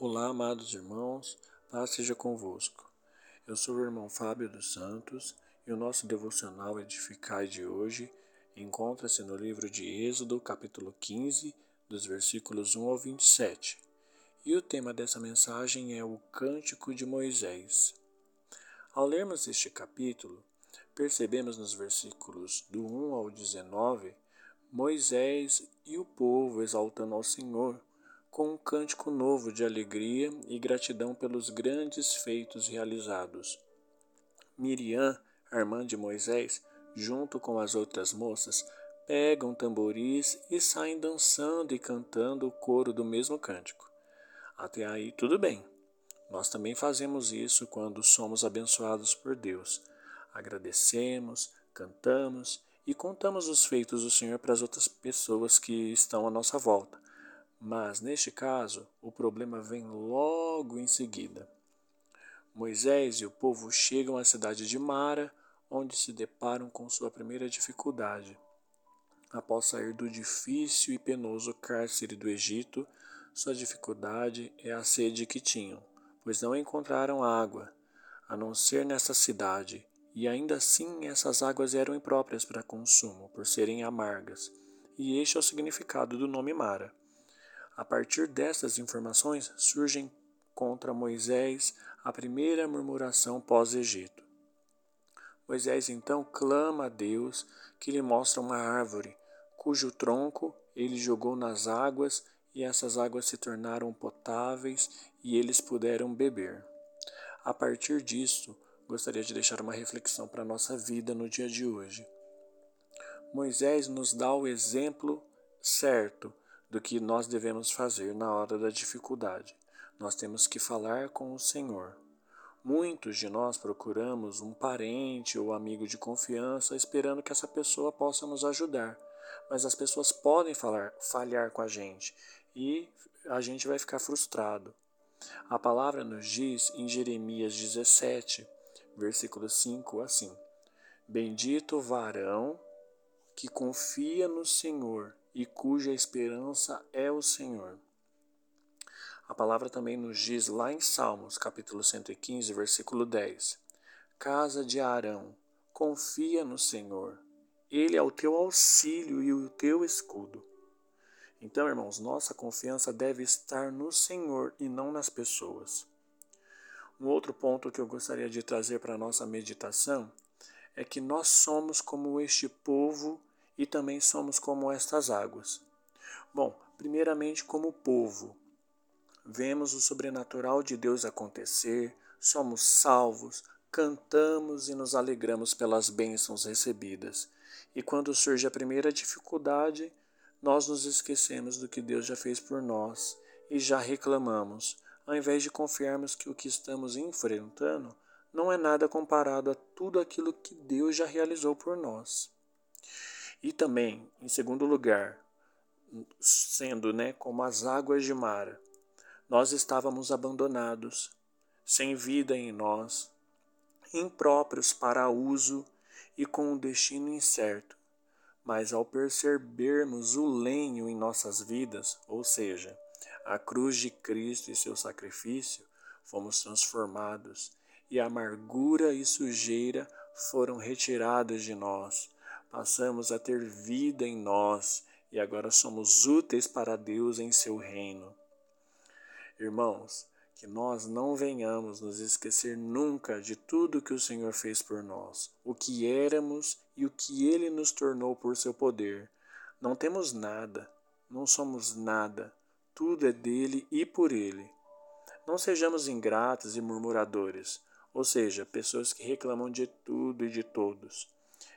Olá, amados irmãos, paz seja convosco. Eu sou o irmão Fábio dos Santos e o nosso devocional Edificai de hoje encontra-se no livro de Êxodo, capítulo 15, dos versículos 1 ao 27. E o tema dessa mensagem é o Cântico de Moisés. Ao lermos este capítulo, percebemos nos versículos do 1 ao 19 Moisés e o povo exaltando ao Senhor com um cântico novo de alegria e gratidão pelos grandes feitos realizados. Miriam, irmã de Moisés, junto com as outras moças, pegam tamboris e saem dançando e cantando o coro do mesmo cântico. Até aí tudo bem. Nós também fazemos isso quando somos abençoados por Deus. Agradecemos, cantamos e contamos os feitos do Senhor para as outras pessoas que estão à nossa volta. Mas neste caso, o problema vem logo em seguida. Moisés e o povo chegam à cidade de Mara, onde se deparam com sua primeira dificuldade. Após sair do difícil e penoso cárcere do Egito, sua dificuldade é a sede que tinham, pois não encontraram água, a não ser nessa cidade, e ainda assim essas águas eram impróprias para consumo, por serem amargas. E este é o significado do nome Mara. A partir dessas informações surgem contra Moisés a primeira murmuração pós-Egito. Moisés então clama a Deus que lhe mostra uma árvore, cujo tronco ele jogou nas águas e essas águas se tornaram potáveis e eles puderam beber. A partir disso, gostaria de deixar uma reflexão para a nossa vida no dia de hoje. Moisés nos dá o exemplo certo do que nós devemos fazer na hora da dificuldade. Nós temos que falar com o Senhor. Muitos de nós procuramos um parente ou amigo de confiança esperando que essa pessoa possa nos ajudar. Mas as pessoas podem falar, falhar com a gente e a gente vai ficar frustrado. A palavra nos diz em Jeremias 17, versículo 5 assim: Bendito o varão que confia no Senhor e cuja esperança é o Senhor. A palavra também nos diz lá em Salmos, capítulo 115, versículo 10: Casa de Arão, confia no Senhor. Ele é o teu auxílio e o teu escudo. Então, irmãos, nossa confiança deve estar no Senhor e não nas pessoas. Um outro ponto que eu gostaria de trazer para a nossa meditação é que nós somos como este povo e também somos como estas águas. Bom, primeiramente, como povo, vemos o sobrenatural de Deus acontecer, somos salvos, cantamos e nos alegramos pelas bênçãos recebidas. E quando surge a primeira dificuldade, nós nos esquecemos do que Deus já fez por nós e já reclamamos, ao invés de confiarmos que o que estamos enfrentando não é nada comparado a tudo aquilo que Deus já realizou por nós. E também, em segundo lugar, sendo né, como as águas de mar, nós estávamos abandonados, sem vida em nós, impróprios para uso e com um destino incerto. Mas ao percebermos o lenho em nossas vidas, ou seja, a cruz de Cristo e seu sacrifício, fomos transformados, e a amargura e sujeira foram retiradas de nós passamos a ter vida em nós e agora somos úteis para Deus em seu reino. Irmãos, que nós não venhamos nos esquecer nunca de tudo que o Senhor fez por nós, o que éramos e o que Ele nos tornou por seu poder. Não temos nada, não somos nada, tudo é dele e por Ele. Não sejamos ingratos e murmuradores, ou seja, pessoas que reclamam de tudo e de todos.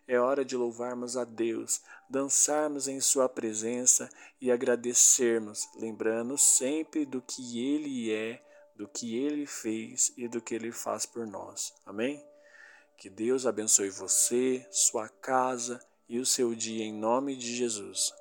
É hora de louvarmos a Deus, dançarmos em Sua presença e agradecermos, lembrando sempre do que Ele é, do que Ele fez e do que Ele faz por nós. Amém? Que Deus abençoe você, sua casa e o seu dia em nome de Jesus.